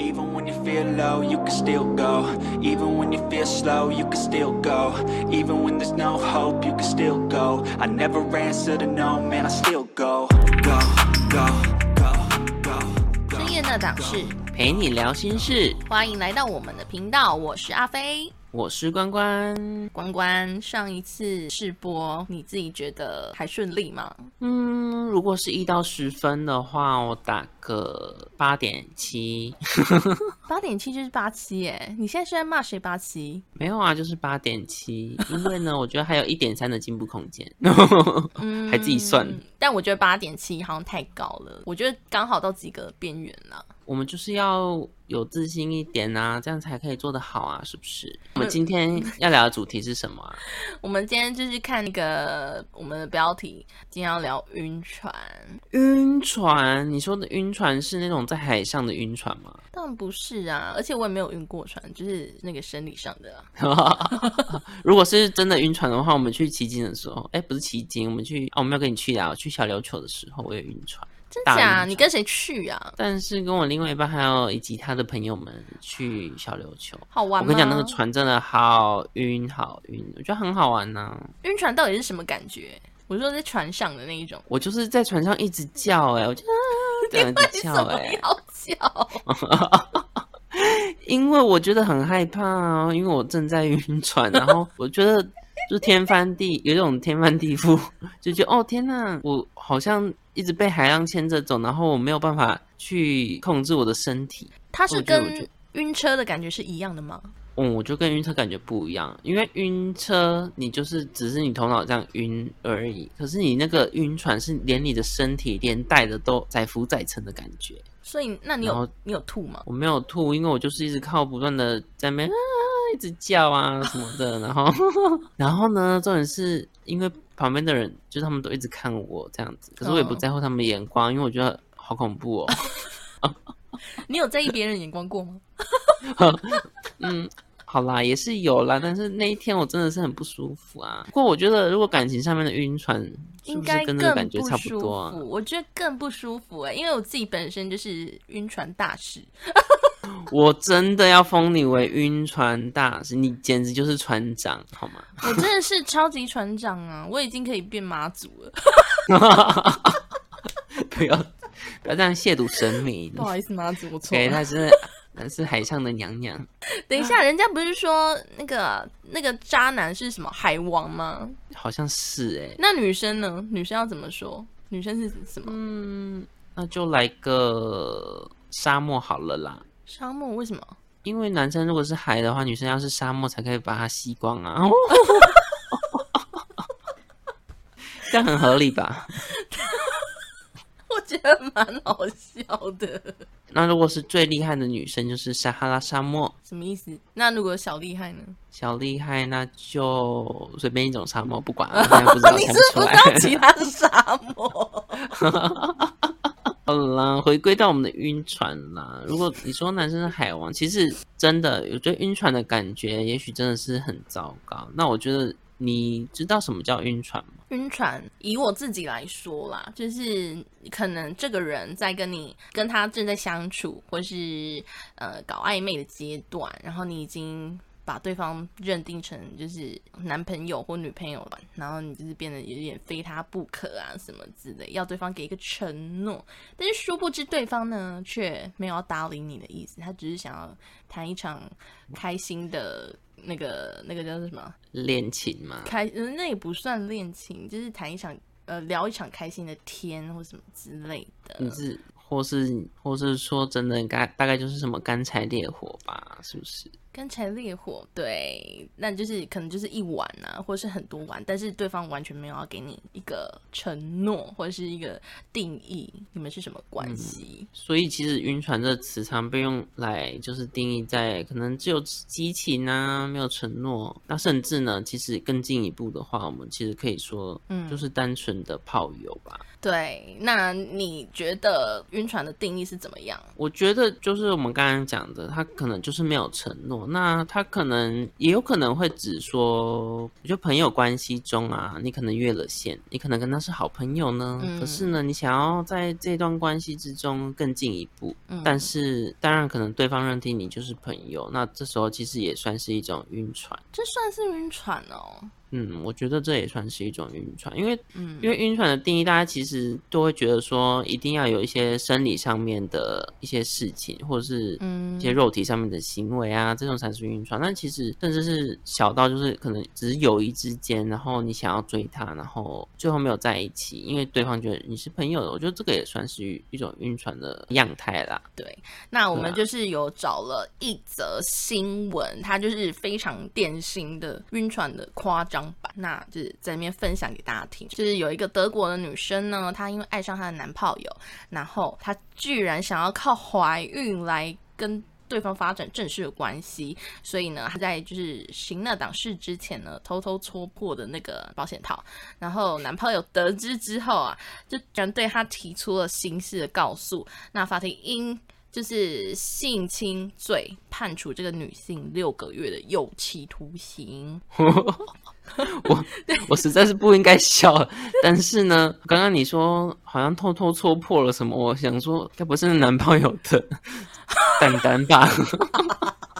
Even when you feel low, you can still go. Even when you feel slow, you can still go. Even when there's no hope, you can still go. I never answer to no, man, I still go. Go, go, go, go. 深夜那档事，陪你聊心事，欢迎来到我们的频道，我是阿飞。 我是关关。关关，上一次试播，你自己觉得还顺利吗？嗯，如果是一到十分的话，我打个八点七。八点七就是八七耶，你现在是在骂谁八七？没有啊，就是八点七。因为呢，我觉得还有一点三的进步空间。嗯 还自己算但我觉得八点七好像太高了，我觉得刚好到及格边缘了。我们就是要有自信一点啊，这样才可以做得好啊，是不是？我们今天要聊的主题是什么啊？我们今天就是看那个我们的标题，今天要聊晕船。晕船？你说的晕船是那种在海上的晕船吗？当然不是啊，而且我也没有晕过船，就是那个生理上的、啊。如果是真的晕船的话，我们去骑鲸的时候，哎，不是骑鲸，我们去哦，我们要跟你去聊，去小琉球的时候，我也晕船。真假？船你跟谁去啊？但是跟我另外一半还有以及他的朋友们去小琉球，好玩？我跟你讲，那个船真的好晕，好晕，我觉得很好玩呐、晕船到底是什么感觉？我说在船上的那一种，我就是在船上一直叫、哎，我就啊这样一直叫、么哎，要叫？因为我觉得很害怕啊，因为我正在晕船，然后我觉得就天翻地，有一种天翻地覆，就觉得哦天呐，我好像一直被海浪牵着走，然后我没有办法去控制我的身体。它是跟晕车的感觉是一样的吗？嗯，我就跟晕车感觉不一样，因为晕车你就是只是你头脑这样晕而已，可是你那个晕船是连你的身体连带的都载浮载沉的感觉。所以，那你有你有吐吗？我没有吐，因为我就是一直靠不断的在那边啊一直叫啊什么的，然后 然后呢，重点是因为旁边的人就是他们都一直看我这样子，可是我也不嗯在乎他们的眼光，因为我觉得好恐怖哦。你有在意别人眼光过吗？嗯，好啦，也是有啦，但是那一天我真的是很不舒服啊。不过我觉得，如果感情上面的晕船，是不应该是跟这个感更不觉差不舒多。我觉得更不舒服哎、因为我自己本身就是晕船大师。我真的要封你为晕船大师，你简直就是船长，好吗？我真的是超级船长啊！我已经可以变妈祖了。不要不要这样亵渎神明 不，好意思，妈祖，我错对，了。她是她是海上的娘娘。等一下，人家不是说那个那个渣男是什么海王吗？好像是哎、那女生呢？女生要怎么说？女生是什么？嗯，那就来个沙漠好了啦。沙漠？为什么？因为男生如果是海的话，女生要是沙漠才可以把它吸光啊。这样很合理吧？我觉得蛮好笑的。那如果是最厉害的女生，就是撒哈拉沙漠。什么意思？那如果小厉害呢？小厉害，那就随便一种沙漠，不管了，不知道你想是不知道。其他沙漠？好啦，回归到我们的晕船啦。如果你说男生是海王，其实真的，我觉得晕船的感觉，也许真的是很糟糕。那我觉得你知道什么叫晕船吗？晕船，以我自己来说啦，就是可能这个人在跟你跟他正在相处，或是呃搞暧昧的阶段，然后你已经把对方认定成就是男朋友或女朋友吧，然后你就是变得有点非他不可啊什么之类，要对方给一个承诺，但是殊不知对方呢却没有要搭理你的意思，他只是想要谈一场开心的那个那个叫做什么？恋情嘛，开，呃那也不算恋情，就是谈一场呃聊一场开心的天或什么之类的。你是或是或是说真的，大大概就是什么干柴烈火吧，是不是？干柴烈火，对，那就是可能就是一碗啊，或是很多碗，但是对方完全没有要给你一个承诺或者是一个定义，你们是什么关系？所以其实晕船这个词常被用来就是定义在可能只有激情啊，没有承诺。那甚至呢，其实更进一步的话，我们其实可以说，嗯就是单纯的炮友吧。对，那你觉得晕船的定义是怎么样？我觉得就是我们刚刚讲的，他可能就是没有承诺。那他可能也有可能会指说，就朋友关系中啊，你可能越了线，你可能跟他是好朋友呢。嗯可是呢，你想要在这段关系之中更进一步，嗯但是当然可能对方认定你就是朋友，那这时候其实也算是一种晕船。这算是晕船哦。嗯，我觉得这也算是一种晕船，因为嗯因为晕船的定义，大家其实都会觉得说，一定要有一些生理上面的一些事情，或者是嗯一些肉体上面的行为啊，这种才是晕船。但其实甚至是小到就是可能只是友谊之间，然后你想要追他，然后最后没有在一起，因为对方觉得你是朋友的，我觉得这个也算是一种晕船的样态啦。对，那我们就是有找了一则新闻，它就是非常典型的晕船的夸张那就是在那边分享给大家听。就是有一个德国的女生呢，她因为爱上她的男炮友，然后她居然想要靠怀孕来跟。对方发展正式的关系，所以呢，她在就是行那档事之前呢，偷偷戳破的那个保险套，然后男朋友得知之后啊，就居然对她提出了刑事的告诉，那法庭因就是性侵罪判处这个女性六个月的有期徒刑。我 我实在是不应该笑了，但是呢，刚刚你说好像偷偷戳破了什么，我想说该不是男朋友的蛋蛋吧？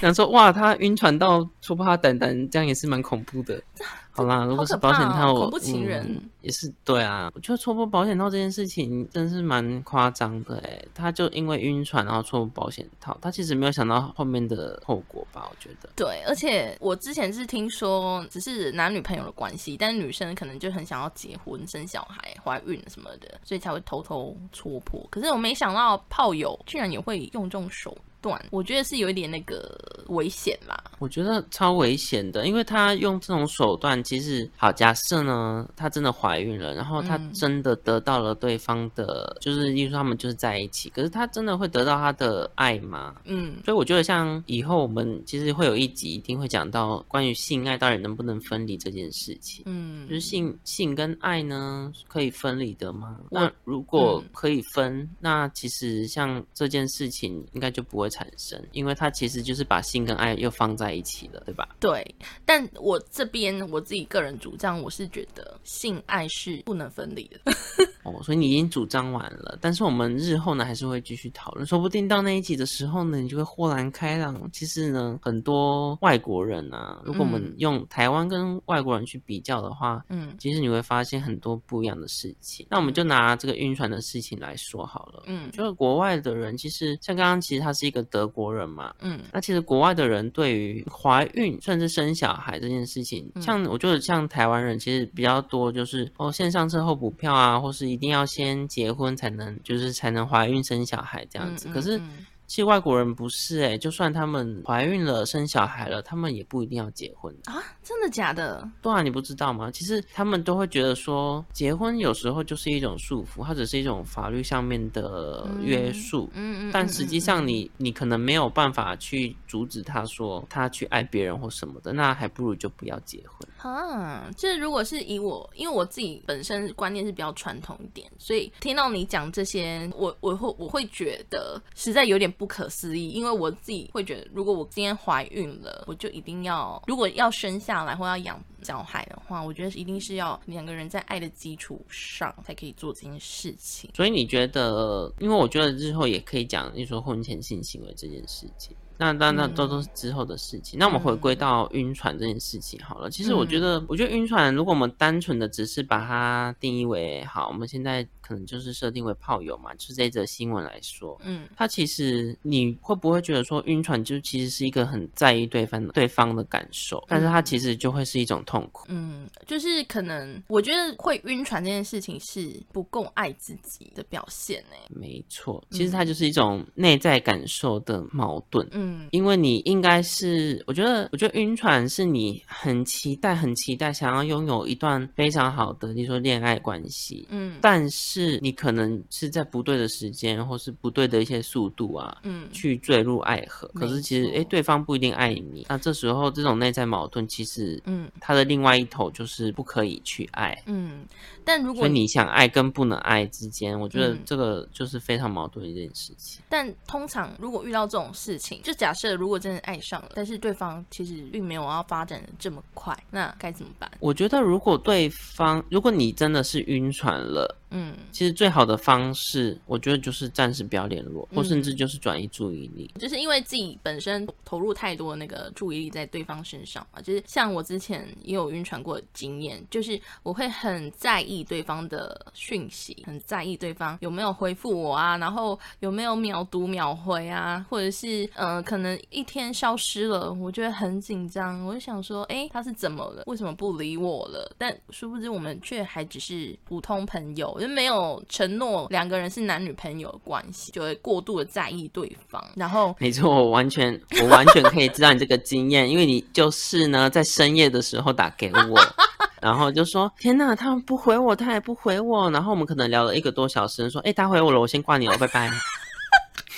想说哇，他晕船到戳破他胆胆，这样也是蛮恐怖的。好啦，如果是保险套，恐怖情人嗯也是对啊。我觉得戳破保险套这件事情真是蛮夸张的诶，他就因为晕船然后戳破保险套，他其实没有想到后面的后果吧？我觉得。对，而且我之前是听说只是男女朋友的关系，但是女生可能就很想要结婚、生小孩、怀孕什么的，所以才会偷偷戳破。可是我没想到炮友居然也会用这种手段，我觉得是有一点那个危险啦。我觉得超危险的，因为他用这种手段，其实好，假设呢，她真的怀孕了，然后她嗯真的得到了对方的，就是例如说他们就是在一起，可是她真的会得到他的爱吗？嗯所以我觉得，像以后我们其实会有一集一定会讲到关于性爱到底能不能分离这件事情。嗯就是性性跟爱呢可以分离的吗？那如果嗯可以分，那其实像这件事情应该就不会产生，因为它其实就是把性跟爱又放在一起了，对吧？对，但我这边我自己个人主张，我是觉得性爱是不能分离的。哦，所以你已经主张完了，但是我们日后呢还是会继续讨论，说不定到那一集的时候呢，你就会豁然开朗。其实呢，很多外国人啊，如果我们嗯用台湾跟外国人去比较的话，嗯其实你会发现很多不一样的事情。那我们就拿这个晕船的事情来说好了。嗯就是国外的人，其实像刚刚，其实他是一个德国人嘛，嗯。那其实国外的人对于怀孕甚至生小孩这件事情，嗯。像我觉得像台湾人其实比较多，就是哦先上车后补票啊，或是一定要先结婚才能就是才能怀孕生小孩这样子。嗯可是嗯其实外国人不是诶、就算他们怀孕了生小孩了，他们也不一定要结婚。啊，真的假的？对啊，你不知道吗？其实他们都会觉得说，结婚有时候就是一种束缚，它只是一种法律上面的约束。嗯嗯，但嗯实际上你，你可能没有办法去阻止他说他去爱别人或什么的，那还不如就不要结婚。啊，就是如果是以我，因为我自己本身观念是比较传统一点，所以听到你讲这些，我我会我会觉得实在有点不可思议，因为我自己会觉得，如果我今天怀孕了，我就一定要，如果要生下来或要养小孩的话，我觉得一定是要两个人在爱的基础上才可以做这件事情。所以你觉得，因为我觉得日后也可以讲，你说婚前性行为这件事情。那那那嗯都都是之后的事情。那我们回归到晕船这件事情好了。其实我觉得，嗯我觉得晕船，如果我们单纯的只是把它定义为好，我们现在可能就是设定为炮友嘛，就是这则新闻来说，嗯他其实你会不会觉得说晕船就其实是一个很在意对方对方的感受，但是他其实就会是一种痛苦。嗯，就是可能我觉得会晕船这件事情是不够爱自己的表现呢。没错，其实它就是一种内在感受的矛盾。嗯因为你应该是，我觉得，我觉得晕船是你很期待、很期待，想要拥有一段非常好的，例如说恋爱关系。嗯但是你可能是在不对的时间，或是不对的一些速度啊，嗯去坠入爱河。可是其实，哎，对方不一定爱你。那这时候这种内在矛盾，其实嗯他的另外一头就是不可以去爱。嗯，但如果你想爱跟不能爱之间，我觉得嗯这个就是非常矛盾的一件事情。但通常如果遇到这种事情，就假设如果真的爱上了，但是对方其实并没有要发展的这么快，那该怎么办？我觉得如果对方，如果你真的是晕船了，嗯，其实最好的方式，我觉得就是暂时不要联络，或嗯甚至就是转移注意力。就是因为自己本身投入太多那个注意力在对方身上嘛，就是像我之前也有晕船过的经验，就是我会很在意对方的讯息，很在意对方有没有回复我啊，然后有没有秒读秒回啊，或者是呃可能一天消失了，我觉得很紧张，我就想说，哎，他是怎么了？为什么不理我了？但殊不知我们却还只是普通朋友，就没有承诺两个人是男女朋友的关系，就会过度的在意对方，然后没错，我完全 我完全可以知道你这个经验，因为你就是呢在深夜的时候打给我，然后就说天哪，他不回我，他也不回我，然后我们可能聊了一个多小时，说哎他回我了，我先挂你了，拜拜。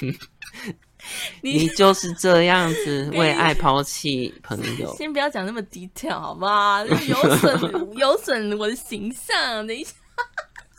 你就是这样子为爱抛弃朋友，先不要讲那么 detail 好不好？有损有损我的形象。等一下。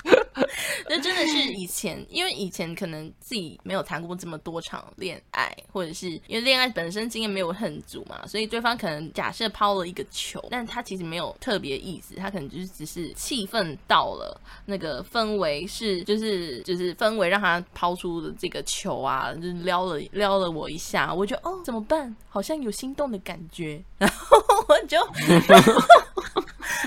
那真的是以前，因为以前可能自己没有谈过这么多场恋爱，或者是因为恋爱本身经验没有很足嘛，所以对方可能假设抛了一个球，但他其实没有特别意思，他可能就是只是气氛到了，那个氛围是就是就是氛围让他抛出的这个球啊，就是撩了撩了我一下，我就哦怎么办？好像有心动的感觉，然后我就。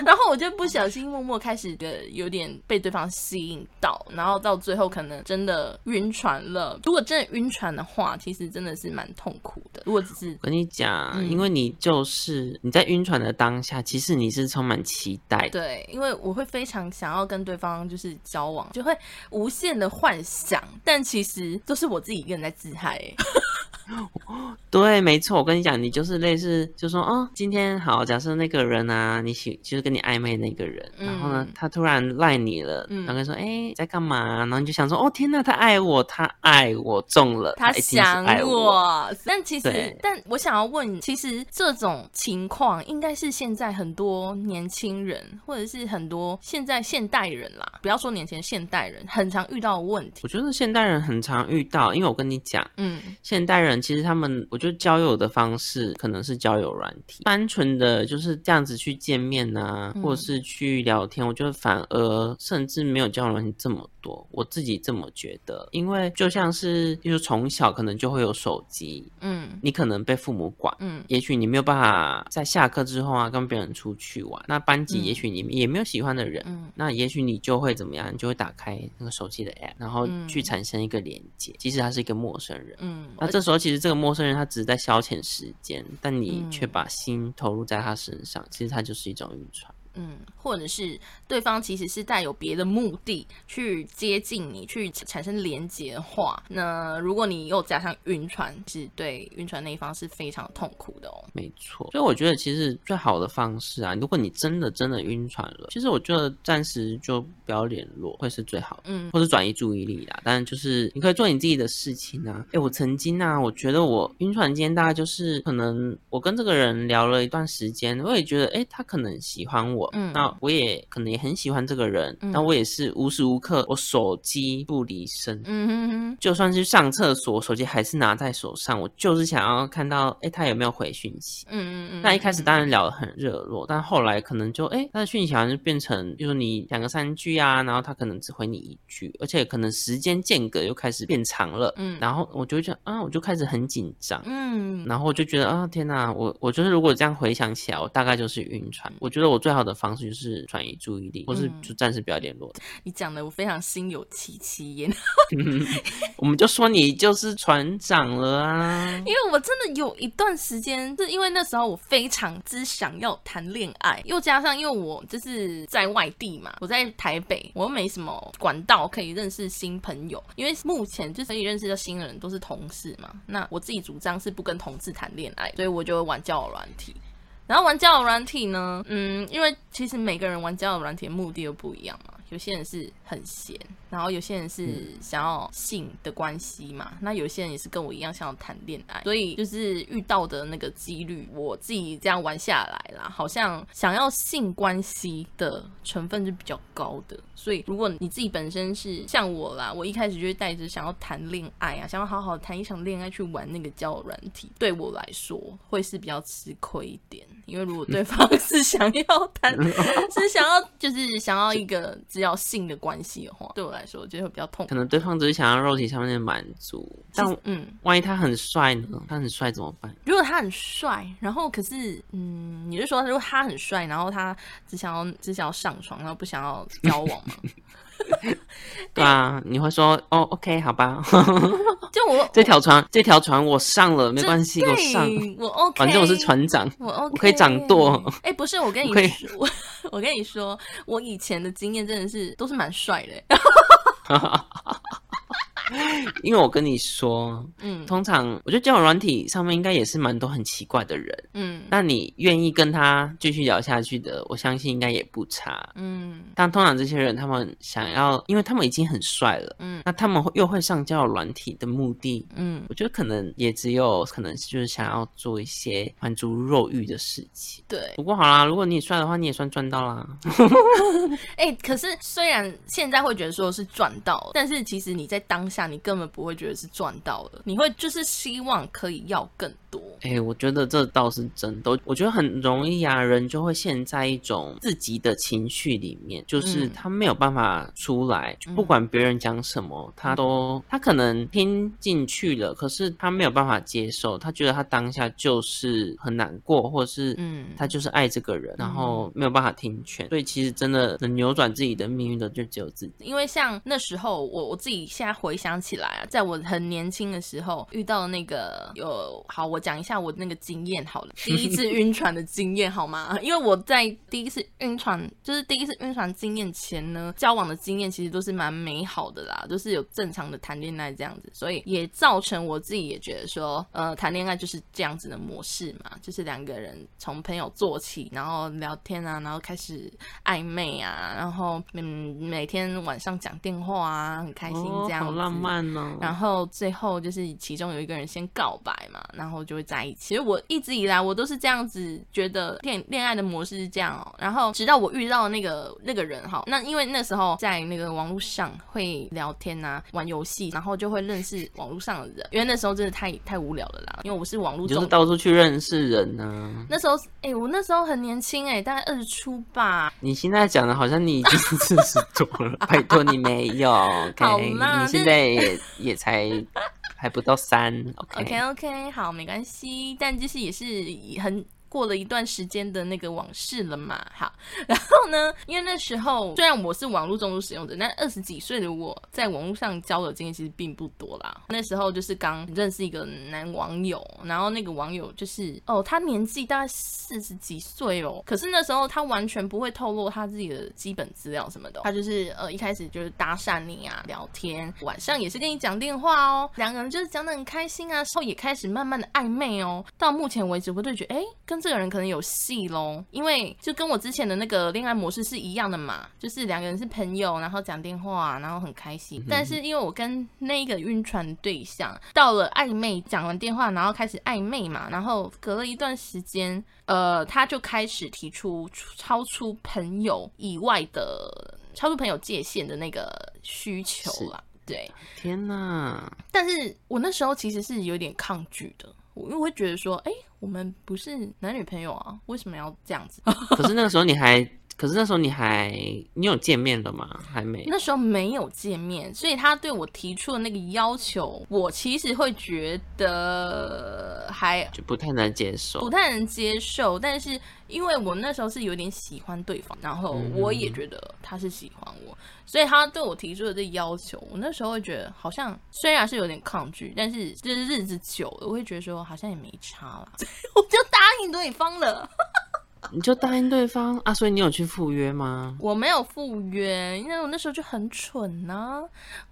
然后我就不小心默默开始的有点被对方吸引到，然后到最后可能真的晕船了。如果真的晕船的话，其实真的是蛮痛苦的。如果只是我跟你讲，嗯因为你就是你在晕船的当下，其实你是充满期待的。对，因为我会非常想要跟对方就是交往，就会无限的幻想，但其实都是我自己一个人在自嗨、欸。对，没错，我跟你讲，你就是类似，就说哦，今天好，假设那个人啊，你喜就是跟你暧昧那个人，然后呢嗯，他突然赖你了，嗯然后跟你说，哎，在干嘛？然后你就想说，哦，天呐，他爱我，他爱我，中了，他想我。我，但其实，但我想要问，其实这种情况应该是现在很多年轻人，或者是很多现在现代人啦，不要说年前，现代人很常遇到的问题。我觉得现代人很常遇到，因为我跟你讲，嗯现代人其实他们，我觉得交友的方式可能是交友软体，单纯的就是这样子去见面啊，嗯或者是去聊天，我觉得反而甚至没有交友软体这么多，我自己这么觉得，因为就像是，就是从小可能就会有手机，嗯你可能被父母管。嗯也许你没有办法在下课之后啊跟别人出去玩，那班级嗯也许你也没有喜欢的人，嗯那也许你就会怎么样？你就会打开那个手机的 app，然后嗯去产生一个连接，即使他是一个陌生人。嗯，那这时候其实这个陌生人他只是在消遣时间，但你嗯却把心投入在他身上，其实他就是一种晕船。嗯，或者是对方其实是带有别的目的去接近你，去产生连接的话，那如果你又加上晕船，是对晕船那一方是非常痛苦的哦。没错，所以我觉得其实最好的方式啊，如果你真的真的晕船了，其实我觉得暂时就不要联络会是最好的，嗯或者转移注意力啦。当然就是你可以做你自己的事情啊。哎，我曾经啊，我觉得我晕船今天大概就是可能我跟这个人聊了一段时间，我也觉得哎，他可能喜欢我，嗯那我也可能也很喜欢这个人，嗯那我也是无时无刻我手机不离身，嗯哼哼，就算是上厕所，手机还是拿在手上，我就是想要看到，哎，他有没有回讯息。嗯嗯嗯。那一开始当然聊得很热络，但后来可能就哎，他的讯息好像就变成，比如说你两个三句啊，然后他可能只回你一句，而且可能时间间隔又开始变长了，嗯然后我就会觉得啊，我就开始很紧张。嗯然后我就觉得啊，天哪！我我就是如果这样回想起来，我大概就是晕船。我觉得我最好的方式就是转移注意力，或是嗯就暂时不要联络。你讲的我非常心有戚戚焉，我们就说你就是船长了啊。因为我真的有一段时间，是因为那时候我非常之想要谈恋爱，又加上因为我就是在外地嘛，我在台北，我又没什么管道可以认识新朋友，因为目前就是可以认识的新人都是同事嘛，那我自己主张是不跟同事谈恋爱，所以我就玩交友软体。然后玩交友软体呢，嗯，因为其实每个人玩交友软体的目的又不一样嘛。有些人是很闲，然后有些人是想要性的关系嘛，那有些人也是跟我一样想要谈恋爱，所以就是遇到的那个几率，我自己这样玩下来啦，好像想要性关系的成分是比较高的。所以如果你自己本身是像我啦，我一开始就会带着想要谈恋爱啊，想要好好谈一场恋爱去玩那个交友软体，对我来说会是比较吃亏一点，因为如果对方 是想要谈，是想要就是想要一个只要性的关系的话，对我来说我觉得会比较痛可。能对方只是想要肉体上面的满足，但嗯，万一他很帅呢？他很帅怎么办？如果他很帅，然后可是嗯，你是说如果他很帅，然后他只想要只想要上床，然后不想要交往吗？对啊，你会说哦，OK，好吧，就我这条船这条船我上了，没关系，我上，我 OK，反正我是船长。我 OK，我可以掌舵。哎、不是，我跟你说，我我跟你说，我以前的经验真的是都是蛮帅的。因为我跟你说，嗯通常我觉得交友软体上面应该也是蛮多很奇怪的人，嗯那你愿意跟他继续聊下去的，我相信应该也不差。嗯但通常这些人，他们想要，因为他们已经很帅了，嗯那他们会又会上交友软体的目的，嗯，我觉得可能也只有可能就是想要做一些满足肉欲的事情。对。不过好啦，如果你帅的话，你也算赚到啦。哎、可是虽然现在会觉得说是赚到，但是其实你在当下你根本不会觉得是赚到了，你会就是希望可以要更多。哎、我觉得这倒是真的。我觉得很容易啊，人就会陷在一种自己的情绪里面，就是嗯他没有办法出来，就不管别人讲什么，他都他可能听进去了，可是他没有办法接受，他觉得他当下就是很难过，或是嗯他就是爱这个人，然后没有办法听劝，所以其实真的能扭转自己的命运的就只有自己。因为像那时候我我自己现在回想起来啊，在我很年轻的时候遇到那个有好，我讲一下我那个经验好了，第一次晕船的经验好吗？因为我在第一次晕船，就是第一次晕船经验前呢，交往的经验其实都是蛮美好的啦，都是有正常的谈恋爱这样子，所以也造成我自己也觉得说，呃，谈恋爱就是这样子的模式嘛，就是两个人从朋友做起，然后聊天啊，然后开始暧昧啊，然后嗯，每天晚上讲电话啊，很开心哦这样子。好浪漫哦！然后最后就是其中有一个人先告白嘛，然后就会在一起。其实我一直以来我都是这样子觉得恋恋爱的模式是这样哦。然后直到我遇到那个那个人哈，那因为那时候在那个网络上会聊天啊，玩游戏，然后就会认识网络上的人。因为那时候真的太太无聊了啦，因为我是网络就是到处去认识人呢、那时候，哎、我那时候很年轻哎、大概二十出吧。你现在讲的好像你已经四十多了，拜托你没有，OK？好啦你现在也也才还不到三，OK？, OK OK，好，没关系，但就是也是很。过了一段时间的那个往事了嘛，好，然后呢，因为那时候虽然我是网络重度使用者，但二十几岁的我在网络上交友经验其实并不多啦。那时候就是刚认识一个男网友，然后那个网友就是哦，他年纪大概四十几岁哦，可是那时候他完全不会透露他自己的基本资料什么的，他就是呃一开始就是搭讪你啊，聊天，晚上也是跟你讲电话哦，两个人就是讲得很开心啊，之后也开始慢慢的暧昧哦。到目前为止，我都觉得哎，跟这个人可能有戏喽，因为就跟我之前的那个恋爱模式是一样的嘛，就是两个人是朋友，然后讲电话，然后很开心。但是因为我跟那个晕船对象到了暧昧，讲完电话，然后开始暧昧嘛，然后隔了一段时间，呃，他就开始提出超出朋友以外的、超出朋友界限的那个需求啦。对，天哪！但是我那时候其实是有点抗拒的，因为我会觉得说，哎、我们不是男女朋友啊，为什么要这样子？可是那个时候你还，可是那时候你还，你有见面了吗？还没。那时候没有见面，所以他对我提出的那个要求，我其实会觉得还就不太能接受不。太能接受，但是因为我那时候是有点喜欢对方，然后我也觉得他是喜欢我，所以他对我提出的这要求，我那时候会觉得好像虽然是有点抗拒，但是就是日子久了，我会觉得说好像也没差啦，我就答应对方了。你就答应对方啊？所以你有去赴约吗？我没有赴约，因为我那时候就很蠢呐、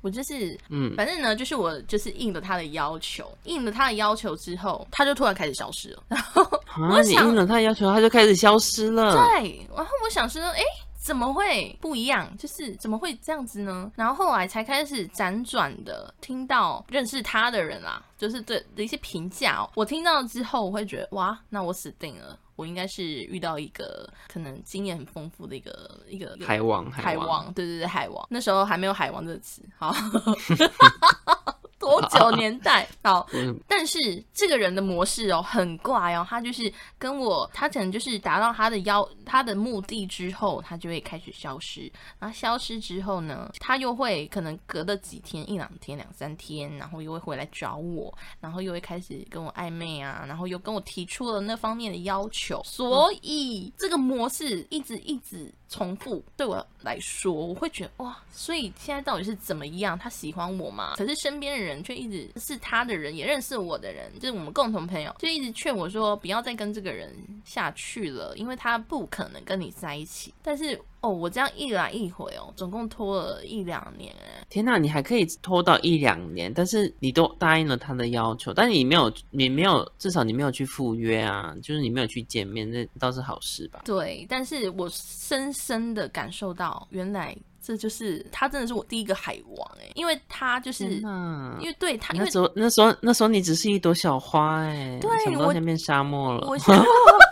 我就是，嗯反正呢，就是我就是应了他的要求，应了他的要求之后，他就突然开始消失了。然后啊，你想应了他的要求，他就开始消失了。对，然后我想说，哎，怎么会不一样？就是怎么会这样子呢？然后后来才开始辗转的听到认识他的人啊，就是对的一些评价哦。我听到之后，我会觉得哇，那我死定了。我应该是遇到一个可能经验很丰富的一个一个海王，海王，对对对，海王。那时候还没有海王这个词，好。多久年代？好，但是这个人的模式哦，很怪哦。他就是跟我，他可能就是达到他的要他的目的之后，他就会开始消失。然后消失之后呢，他又会可能隔了几天、一两天、两三天，然后又会回来找我，然后又会开始跟我暧昧啊，然后又跟我提出了那方面的要求。所以这个模式一直一直。重复对我来说，我会觉得哇，所以现在到底是怎么样？他喜欢我吗？可是身边的人却一直是他的人，也认识我的人，就是我们共同朋友，就一直劝我说不要再跟这个人下去了，因为他不可能跟你在一起。但是。哦，我这样一来一回哦，总共拖了一两年哎！天哪，你还可以拖到一两年，但是你都答应了他的要求，但你没有，你没有，至少你没有去赴约啊，就是你没有去见面，那倒是好事吧？对，但是我深深的感受到，原来这就是他真的是我第一个海王哎，因为他就是，因为对他那时候那时候那时候你只是一朵小花哎，对，到现在变沙漠了。我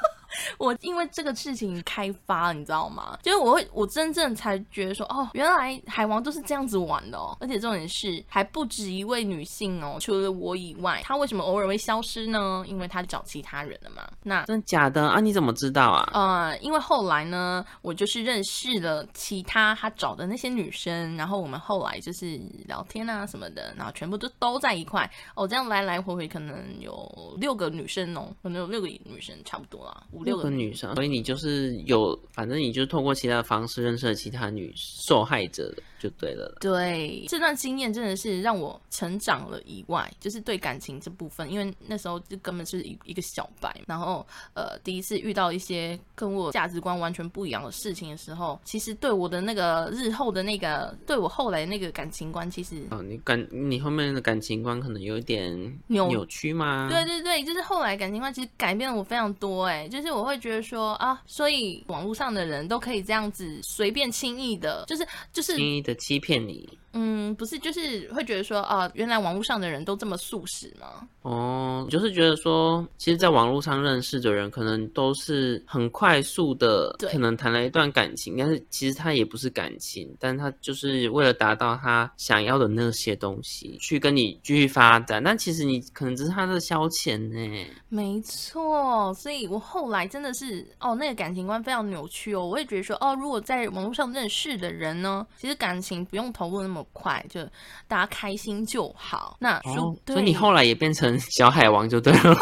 因为这个事情开发，你知道吗？就是我会，我真正才觉得说，哦，原来海王都是这样子玩的哦。而且重点是，还不止一位女性哦，除了我以外，她为什么偶尔会消失呢？因为她找其他人了嘛。那真的假的啊？你怎么知道啊？呃，因为后来呢，我就是认识了其他他找的那些女生，然后我们后来就是聊天啊什么的，然后全部都都在一块哦，这样来来回回可能有六个女生哦，可能有六个女生差不多啦，五六。个女生，所以你就是有，反正你就是透过其他的方式认识了其他女受害者的。就对了，对这段经验真的是让我成长了。以外，就是对感情这部分，因为那时候就根本是一一个小白，然后呃，第一次遇到一些跟我价值观完全不一样的事情的时候，其实对我的那个日后的那个，对我后来那个感情观，其实哦，你感你后面的感情观可能有一点扭扭曲吗？对对对，就是后来感情观其实改变了我非常多。哎，就是我会觉得说啊，所以网络上的人都可以这样子随便轻易的，就是就是轻易。的欺骗你。嗯，不是，就是会觉得说啊，原来网络上的人都这么素食吗？哦，就是觉得说，其实，在网络上认识的人，可能都是很快速的，可能谈了一段感情，但是其实他也不是感情，但他就是为了达到他想要的那些东西，去跟你继续发展。但其实你可能只是他的消遣呢。没错，所以我后来真的是哦，那个感情观非常扭曲哦。我也觉得说，哦，如果在网络上认识的人呢，其实感情不用投入那么。快就大家开心就好。那所以你后来也变成小海王就对了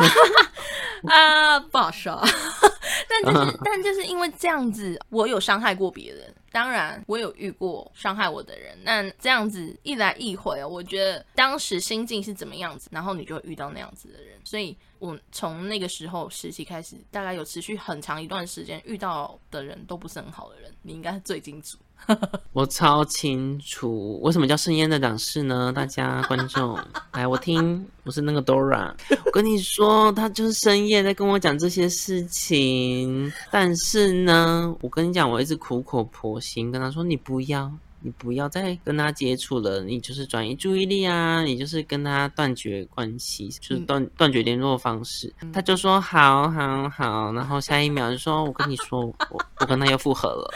啊，不好说。但就是但就是因为这样子，我有伤害过别人，当然我有遇过伤害我的人。那这样子一来一回哦，我觉得当时心境是怎么样子，然后你就会遇到那样子的人。所以我从那个时候实习开始，大概有持续很长一段时间，遇到的人都不是很好的人。你应该是最清楚。我超清楚，为什么叫深烟的党事呢？大家观众 来，我听，我是那个 Dora。我跟你说，他就是深夜在跟我讲这些事情。但是呢，我跟你讲，我一直苦口婆心跟他说，你不要，你不要再跟他接触了，你就是转移注意力啊，你就是跟他断绝关系，就是断断绝联络方式。他就说好好好，然后下一秒就说，我跟你说，我我跟他又复合了。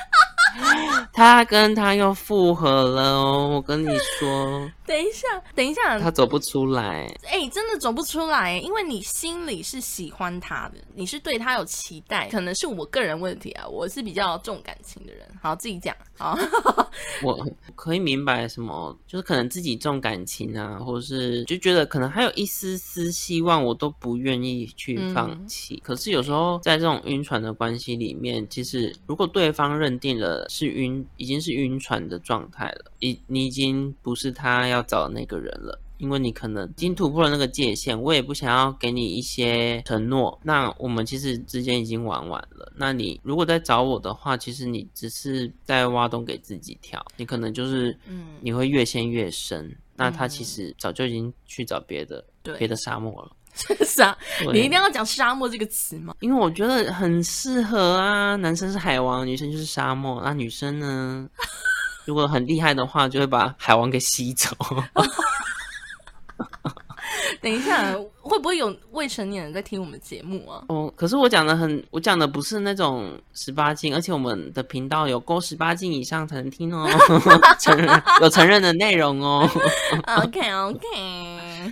他跟他又复合了哦，我跟你说。等一下，等一下，他走不出来。哎，真的走不出来，因为你心里是喜欢他的，你是对他有期待。可能是我个人问题啊，我是比较重感情的人。好，自己讲好。我可以明白什么，就是可能自己重感情啊，或者是就觉得可能还有一丝丝希望，我都不愿意去放弃。可是有时候在这种晕船的关系里面，其实如果对方认定了是晕，已经是晕船的状态了，已你已经不是他要。找的那个人了，因为你可能已经突破了那个界限，我也不想要给你一些承诺。那我们其实之间已经玩完了。那你如果再找我的话，其实你只是在挖洞给自己跳，你可能就是，嗯，你会越陷越深。那他其实早就已经去找别的别的沙漠了。是啥？你一定要讲沙漠这个词吗？因为我觉得很适合啊，男生是海王，女生就是沙漠，那女生呢，如果很厉害的话，就会把海王给吸走。等一下，会不会有未成年人在听我们节目啊？哦，可是我讲的很，我讲的不是那种十八禁，而且我们的频道有够十八禁以上才能听哦，承认有承认的内容哦。OK OK，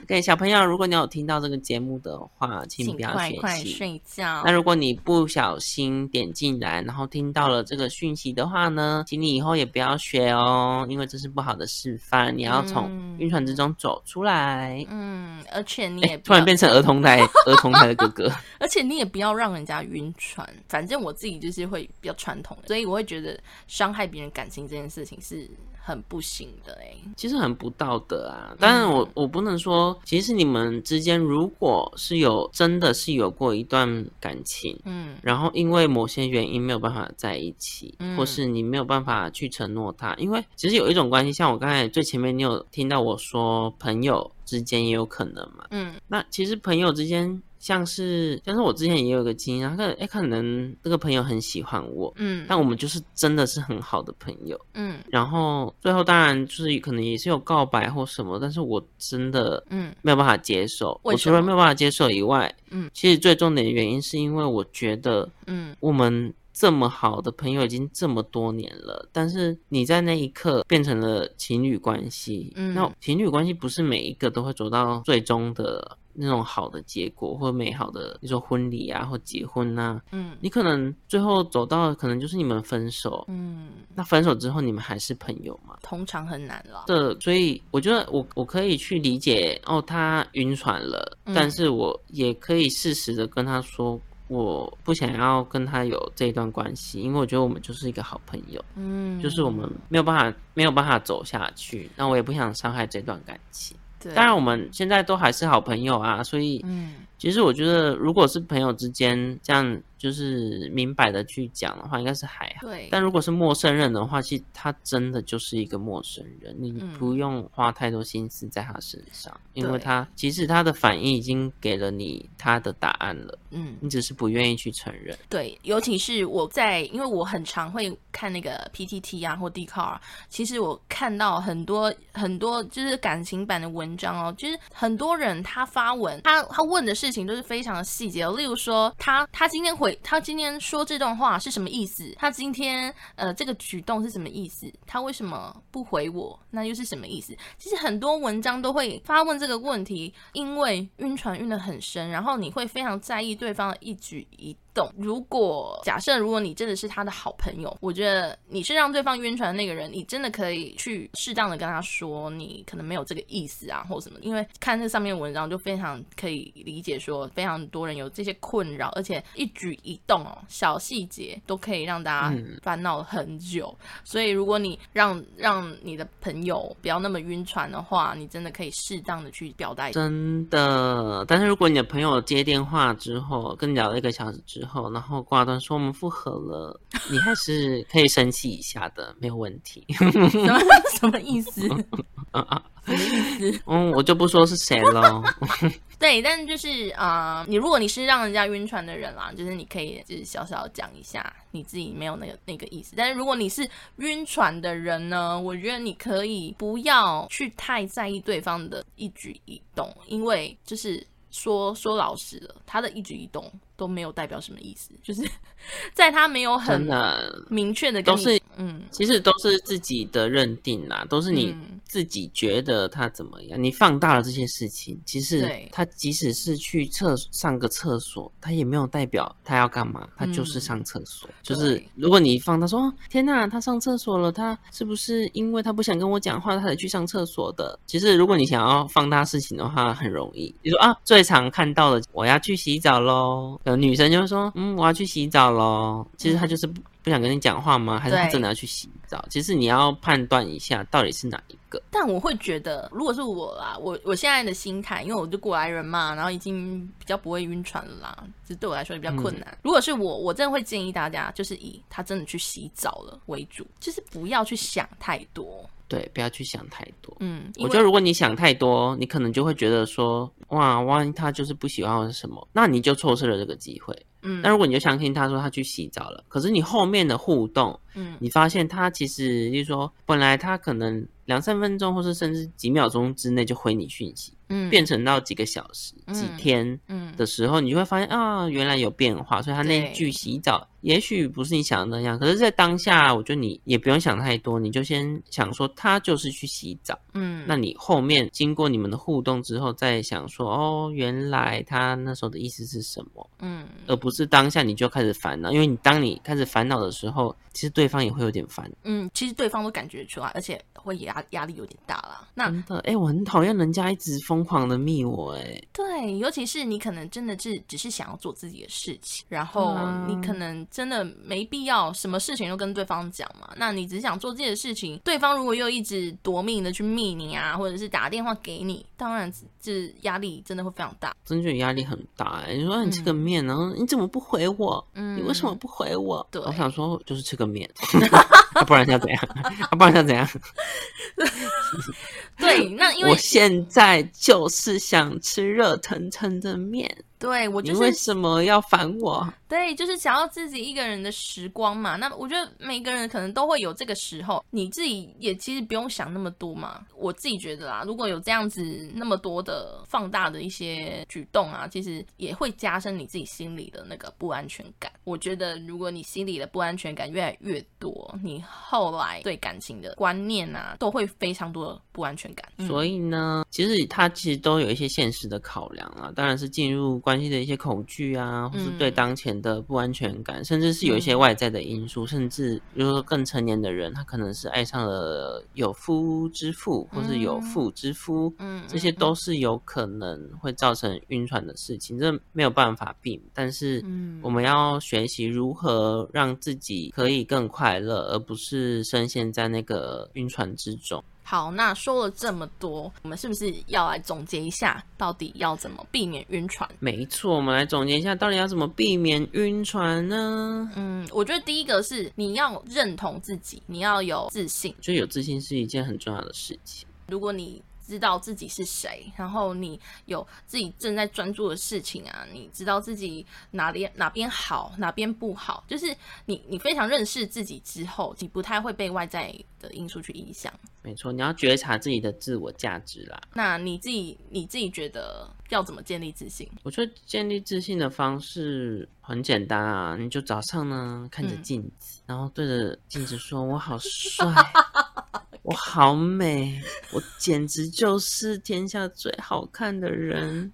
对小朋友，如果你有听到这个节目的话，请请不要学快快习。睡觉那。如果你不小心点进来，然后听到了这个讯息的话呢，请你以后也不要学哦，因为这是不好的示范。你要从嗯晕船之中走出来。嗯，而且你也突然变成儿童台儿童台的哥哥。而且你也不要让人家晕船。反正我自己就是会比较传统的，所以我会觉得伤害别人感情这件事情是很不行的、欸。其实很不道德啊。当然嗯我，我不能说，其实你们之间如果是有真的是有过一段感情，嗯然后因为某些原因没有办法在一起，嗯或是你没有办法去承诺他，因为其实有一种关系，像我刚才最前面你有听到我说朋友之间也有可能嘛。嗯那其实朋友之间，像是像是我之前也有一个经验，他可能哎可能这个朋友很喜欢我，嗯但我们就是真的是很好的朋友。嗯然后最后当然就是可能也是有告白或什么，但是我真的嗯没有办法接受。我除了没有办法接受以外，嗯，其实最重点的原因是因为我觉得嗯我们这么好的朋友已经这么多年了，但是你在那一刻变成了情侣关系，嗯那情侣关系不是每一个都会走到最终的。那种好的结果或美好的，你说婚礼啊或结婚啊，嗯你可能最后走到可能就是你们分手，嗯，那分手之后你们还是朋友吗？通常很难了。对，所以我觉得我我可以去理解哦，他晕船了，嗯但是我也可以适时的跟他说，我不想要跟他有这一段关系，因为我觉得我们就是一个好朋友，嗯，就是我们没有办法没有办法走下去，那我也不想伤害这段感情。对，当然，我们现在都还是好朋友啊，所以嗯。其实我觉得，如果是朋友之间这样就是明摆的去讲的话，应该是还好。对，但如果是陌生人的话，其实他真的就是一个陌生人，你嗯不用花太多心思在他身上，因为他其实他的反应已经给了你他的答案了，嗯你只是不愿意去承认。对，尤其是我在，因为我很常会看那个 PTT 啊或 d c a r 其实我看到很多很多就是感情版的文章哦，就是很多人他发文，他他问的事情都是非常的细节哦，例如说他他今天回他今天说这段话是什么意思？他今天呃这个举动是什么意思？他为什么不回我？那又是什么意思？其实很多文章都会发问这个问题，因为晕船晕得很深，然后你会非常在意对方的一举一动。如果假设如果你真的是他的好朋友，我觉得你是让对方晕船的那个人，你真的可以去适当的跟他说，你可能没有这个意思啊，或什么。因为看这上面文章就非常可以理解说，非常多人有这些困扰，而且一举一动哦，小细节都可以让大家嗯烦恼很久。所以如果你让让你的朋友不要那么晕船的话，你真的可以适当的去表达。真的，但是如果你的朋友接电话之后跟你聊了一个小时之后，然后挂断说我们复合了，你还是可以生气一下的，没有问题。什么 什么意思？什么意思？嗯，我就不说是谁了。对，但就是啊、呃你如果你是让人家晕船的人啦，就是你可以就是小小讲一下你自己没有那个那个意思。但是如果你是晕船的人呢，我觉得你可以不要去太在意对方的一举一动，因为就是说说老实了，他的一举一动都没有代表什么意思，就是 在他没有很，明确的跟你都是嗯。其实都是自己的认定啦，都是你嗯自己觉得他怎么样，你放大了这些事情，其实他即使是去厕上个厕所，他也没有代表他要干嘛，他就是嗯上厕所。就是如果你放他说，哦天呐，他上厕所了，他是不是因为他不想跟我讲话，他才去上厕所的？其实如果你想要放大事情的话，很容易。你说啊，最常看到的，我要去洗澡喽，有女生就会说，嗯，我要去洗澡喽。其实他就是不不想跟你讲话吗？还是他真的要去洗澡？其实你要判断一下，到底是哪一个。但我会觉得，如果是我啦，我我现在的心态，因为我就过来人嘛，然后已经比较不会晕船了啦，这对我来说也比较困难。嗯如果是我，我真的会建议大家，就是以他真的去洗澡了为主，就是不要去想太多。对，不要去想太多。嗯，我觉得如果你想太多，你可能就会觉得说，哇，万一他就是不喜欢我是什么，那你就错失了这个机会。嗯。那如果你就相信他说他去洗澡了，可是你后面的互动，嗯。你发现他其实就是说，本来他可能两三分钟或是甚至几秒钟之内就回你讯息，嗯变成到几个小时、几嗯天嗯的时候，你就会发现啊，原来有变化。所以他那句洗澡，也许不是你想的那样，可是，在当下，我觉得你也不用想太多，你就先想说他就是去洗澡。嗯，那你后面经过你们的互动之后，再想说哦，原来他那时候的意思是什么，嗯而不是当下你就开始烦恼。因为你当你开始烦恼的时候，其实对方也会有点烦。嗯，其实对方都感觉出来，而且会压压力有点大啦。那真的，哎、我很讨厌人家一直疯狂的密我、哎，对，尤其是你可能真的是只是想要做自己的事情，然后啊你可能真的没必要什么事情都跟对方讲嘛。那你只想做自己的事情，对方如果又一直夺命的去密你啊，或者是打电话给你，当然这压力真的会非常大。真觉得压力很大、哎，你说你吃个面，然后你怎么不回我？嗯你为什么不回我？对我想说就是吃个面，啊、不然要怎样？啊、不然要怎样？对，那因为我现在就是想吃热腾腾的面，对我就是为什么要烦我？对，就是想要自己一个人的时光嘛。那我觉得每个人可能都会有这个时候，你自己也其实不用想那么多嘛。我自己觉得啦，如果有这样子那么多的放大的一些举动啊，其实也会加深你自己心里的那个不安全感。我觉得如果你心里的不安全感越来越多，你后来对感情的观念啊，都会非常多的不安全感。所以呢，其实他其实都有一些现实的考量啊，当然是进入关系的一些恐惧啊，或是对嗯。当前的不安全感，甚至是有一些外在的因素，甚至比如说更成年的人，他可能是爱上了有夫之妇，或是有妇之夫，嗯，这些都是有可能会造成晕船的事情，这没有办法避免。但是嗯我们要学习如何让自己可以更快乐，而不是深陷在那个晕船之中。好，那说了这么多，我们是不是要来总结一下，到底要怎么避免晕船？没错，我们来总结一下，到底要怎么避免晕船呢？嗯，我觉得第一个是你要认同自己，你要有自信。我觉得有自信是一件很重要的事情。如果你知道自己是谁，然后你有自己正在专注的事情啊，你知道自己哪里哪边好，哪边不好，就是你你非常认识自己之后，你不太会被外在的因素去影响。没错，你要觉察自己的自我价值啦。那你自己你自己觉得要怎么建立自信？我觉得建立自信的方式很简单啊，你就早上呢看着嗯镜子，然后对着镜子说：“我好帅，我好美，我简直就是天下最好看的人。”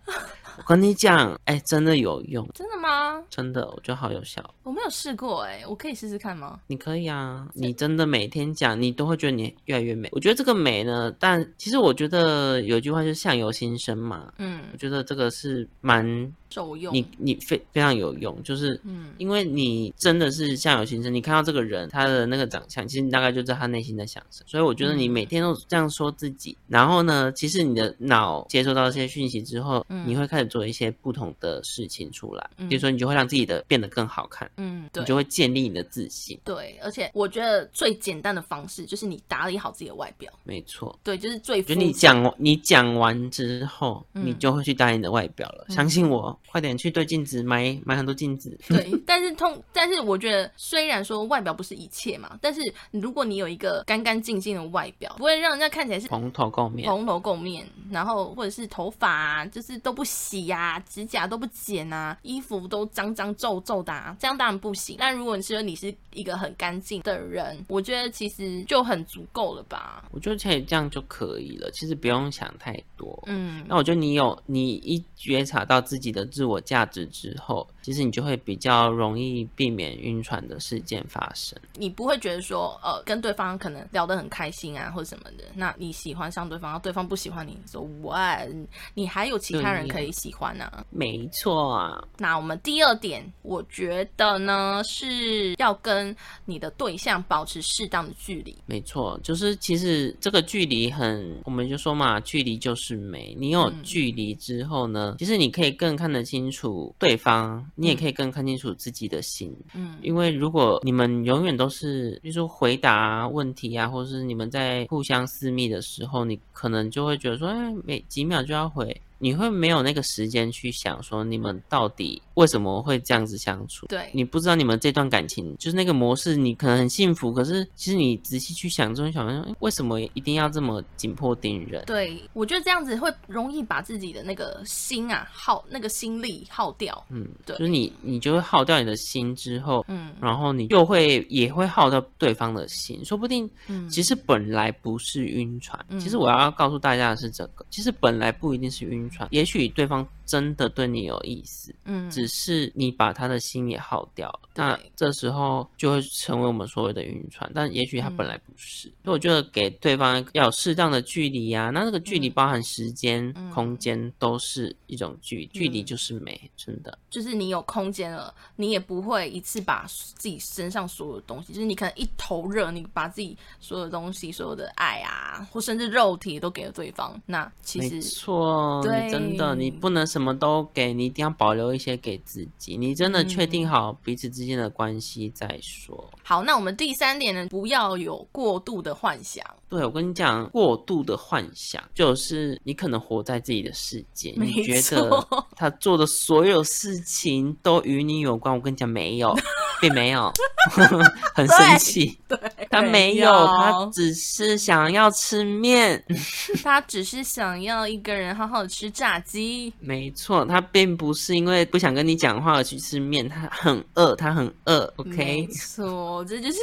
我跟你讲，哎，真的有用，真的吗？真的，我觉得好有效。我没有试过哎、我可以试试看吗？你可以啊，你真的每天讲，你都会觉得你越来越美。我觉得这个美呢，但其实我觉得有句话就是相由心生嘛，嗯我，觉得这个是蛮受用。你你非非常有用，就是嗯因为你真的是相由心生，你看到这个人他的那个长相，其实你大概就知道他内心在想什么。所以我觉得你嗯每天都这样说自己，然后呢，其实你的脑接收到这些讯息之后，嗯你会开始做一些不同的事情出来，嗯比如说你就会让自己的变得更好看，嗯，对你就会建立你的自信。对，而且我觉得最简单的方式就是你打理好自己的外表。没错。对，就是最就你讲你讲完之后，嗯你就会去打理你的外表了。嗯相信我，快点去对镜子买买很多镜子。对，但是通，但是我觉得，虽然说外表不是一切嘛，但是如果你有一个干干净净的外表，不会让人家看起来是蓬头垢面，蓬头垢面，然后或者是头发、啊、就是都不洗呀、指甲都不剪啊，衣服都脏脏皱皱的、啊，这样当然不行。但如果你说你是一个很干净的人，我觉得其实就很足够了吧。我觉得其实这样就可以了。其实不用想太多。嗯那我觉得你有你一觉察到自己的自我价值之后，其实你就会比较容易避免晕船的事件发生。你不会觉得说，呃，跟对方可能聊得很开心啊，或者什么的，那你喜欢上对方，然后对方不喜欢你，说 what？你还有其他人可以喜欢啊。没错啊，那我们第二点，我觉得呢是要跟你的对象保持适当的距离。没错，就是其实这个距离很，我们就说嘛，距离就是美。你有嗯距离之后呢，其实你可以更看得得清楚对方，你也可以更看清楚自己的心。嗯因为如果你们永远都是，比如说回答问题啊，或者是你们在互相私密的时候，你可能就会觉得说，哎，每几秒就要回，你会没有那个时间去想说你们到底为什么会这样子相处。对，你不知道你们这段感情就是那个模式，你可能很幸福，可是其实你仔细去想，就会想说，哎为什么一定要这么紧迫盯人？对，我觉得这样子会容易把自己的那个心啊耗那个心力耗掉。嗯，对就是你你就会耗掉你的心之后，嗯然后你又会也会耗掉对方的心，说不定嗯，其实本来不是晕船。嗯其实我要告诉大家的是这个，其实本来不一定是晕船，也许对方真的对你有意思，嗯。只是你把他的心也耗掉了，那这时候就会成为我们所谓的晕船，但也许他嗯。本来不是。所以我觉得给对方要有适当的距离啊，那这个距离嗯。包含时间、嗯。空间都是一种距离，距离嗯就是美，真的。就是你有空间了，你也不会一次把自己身上所有的东西，就是你可能一头热，你把自己所有的东西、所有的爱啊，或甚至肉体都给了对方，那其没实错，对真的你不能什么都给，你一定要保留一些给自己。你真的确定嗯好彼此之间的关系再说。好。那我们第三点呢，不要有过度的幻想。对，我跟你讲，过度的幻想就是你可能活在自己的世界，你觉得他做的所有事情都与你有关。我跟你讲，没有，并没有，很生气。对，他没有，他只是想要吃面。他只是想要一个人好好吃炸鸡。没错，他并不是因为不想跟你讲话而去吃面，他很饿，他很饿。OK，没错，这就是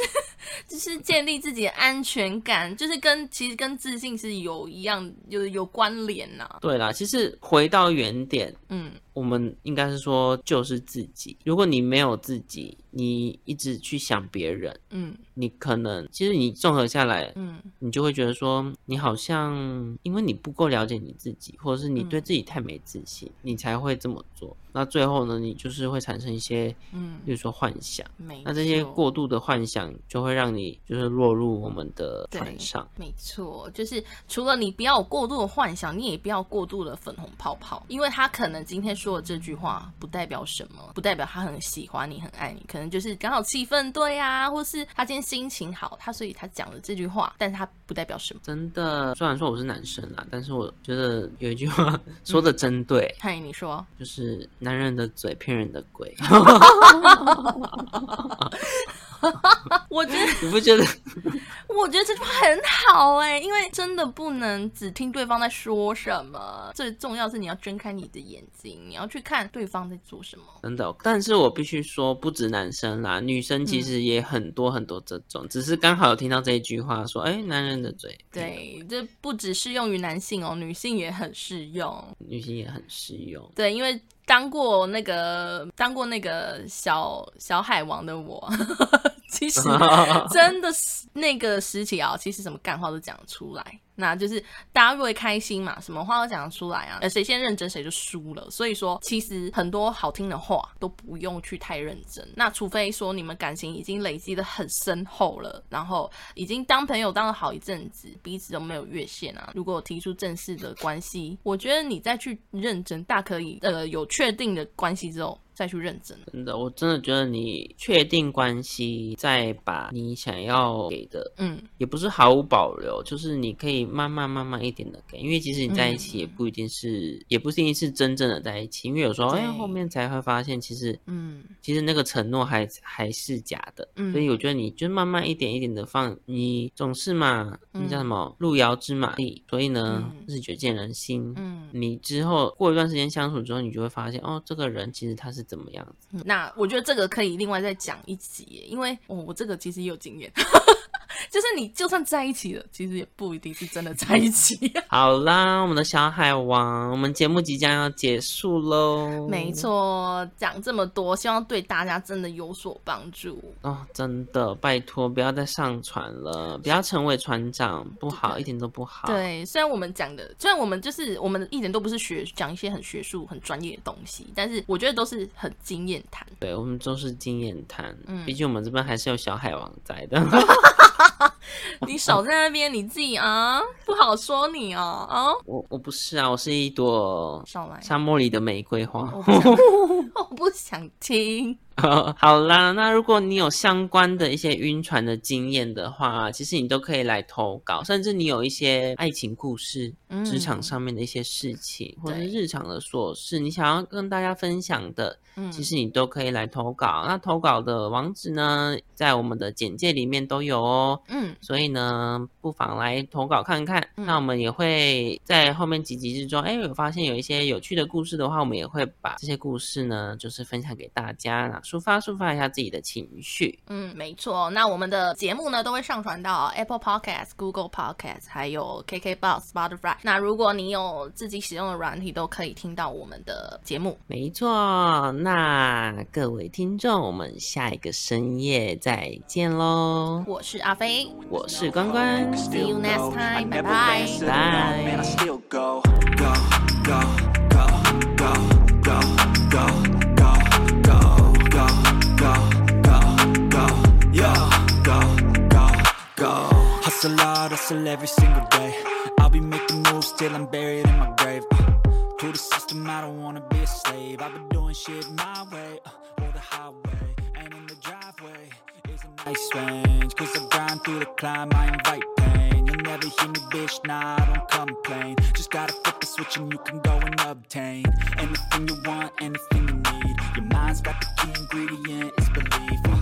就是建立自己的安全感，就是跟其实跟自信是有一样有有关联呐、对啦，其实回到原点，嗯我们应该是说就是自己。如果你没有自己，你一直去想别人，嗯你可能其实你综合下来，嗯你就会觉得说，你好像因为你不够了解你自己，或者是你嗯对自己太没自信，你才会这么做。那最后呢，你就是会产生一些，嗯，比如说幻想。没那这些过度的幻想就会让你就是落入我们的对船上。没错，就是除了你不要有过度的幻想，你也不要过度的粉红泡泡，因为他可能今天说的这句话不代表什么，不代表他很喜欢你、很爱你，可能就是刚好气氛对啊，或是他今天心情好，他所以他讲了这句话，但是他不代表什么。真的，虽然说我是男生啦，但是我觉得有一句话说的真对，嗨，你说，就是男人的嘴骗人的鬼。我觉得你不觉得？我觉得这句话很好哎、因为真的不能只听对方在说什么，最重要是你要睁开你的眼睛，你要去看对方在做什么。真的，但是我必须说，不止男生啦，女生其嗯实也很多很多这种，只是刚好有听到这一句话，说，哎，男人的嘴，对，这不只适用于男性哦，女性也很适用。女性也很适用。对，因为当过那个当过那个小小海王的我，其实 真的是那个时期啊，其实什么干话都讲得出来。那就是大家会开心嘛，什么话都讲得出来啊。呃，谁先认真谁就输了。所以说，其实很多好听的话都不用去太认真。那除非说你们感情已经累积的很深厚了，然后已经当朋友当了好一阵子，彼此都没有越线啊。如果提出正式的关系，我觉得你再去认真，大可以呃有确定的关系之后再去认真。真的，我真的觉得你确定关系，再把你想要给的，嗯，也不是毫无保留，就是你可以慢慢慢慢一点的给，因为其实你在一起嗯也不一定是，也不一定是真正的在一起，因为有时候哎后面才会发现，其实嗯。其实那个承诺还还是假的，嗯。所以我觉得你就慢慢一点一点的放，你总是嘛，那叫什么路遥知马力，所以呢嗯。日久见人心。嗯。你之后过一段时间相处之后，你就会发现哦，这个人其实他是怎么样。那我觉得这个可以另外再讲一集，因为哦，我这个其实也有经验。就是你就算在一起了，其实也不一定是真的在一起。好啦，我们的小海王，我们节目即将要结束喽。没错，讲这么多，希望对大家真的有所帮助。哦，真的，拜托不要再上船了，不要成为船长，不好，一点都不好。，对，虽然我们讲的，虽然我们就是我们一点都不是学讲一些很学术、很专业的东西，但是我觉得都是很经验谈。对我们都是经验谈，嗯毕竟我们这边还是有小海王在的。你少在那边，你自己啊，不好说你哦，啊，我我不是啊，我是一朵沙漠里的玫瑰花。我不想 听。好啦，那如果你有相关的一些晕船的经验的话，其实你都可以来投稿，甚至你有一些爱情故事、嗯职场上面的一些事情，或者是日常的琐事，你想要跟大家分享的，嗯其实你都可以来投稿。那投稿的网址呢，在我们的简介里面都有哦。嗯，所以呢，不妨来投稿看看。嗯那我们也会在后面几集之中，哎，有发现有一些有趣的故事的话，我们也会把这些故事呢，就是分享给大家，那抒发抒发一下自己的情绪。嗯，没错。那我们的节目呢，都会上传到 Apple Podcast、Google Podcast，还有 KKBox、Spotify。那如果你有自己使用的软体，都可以听到我们的节目。没错，那各位听众，我们下一个深夜再见喽！我是阿飞，我是关关，See you next time. Bye. go, go, go, go, go, go, go, Hustle hard, hustle every single day. I'll be making moves till I'm buried in my grave. Uh, to the system, I don't wanna be a slave. I've been doing shit my way, uh, or the highway, and in the driveway is a nice range. Cause I grind through the climb, I invite pain. You'll never hear me, bitch, nah, I don't complain. Just gotta flip the switch and you can go and obtain anything you want, anything you need. Your mind's got the key ingredient, it's belief. Uh,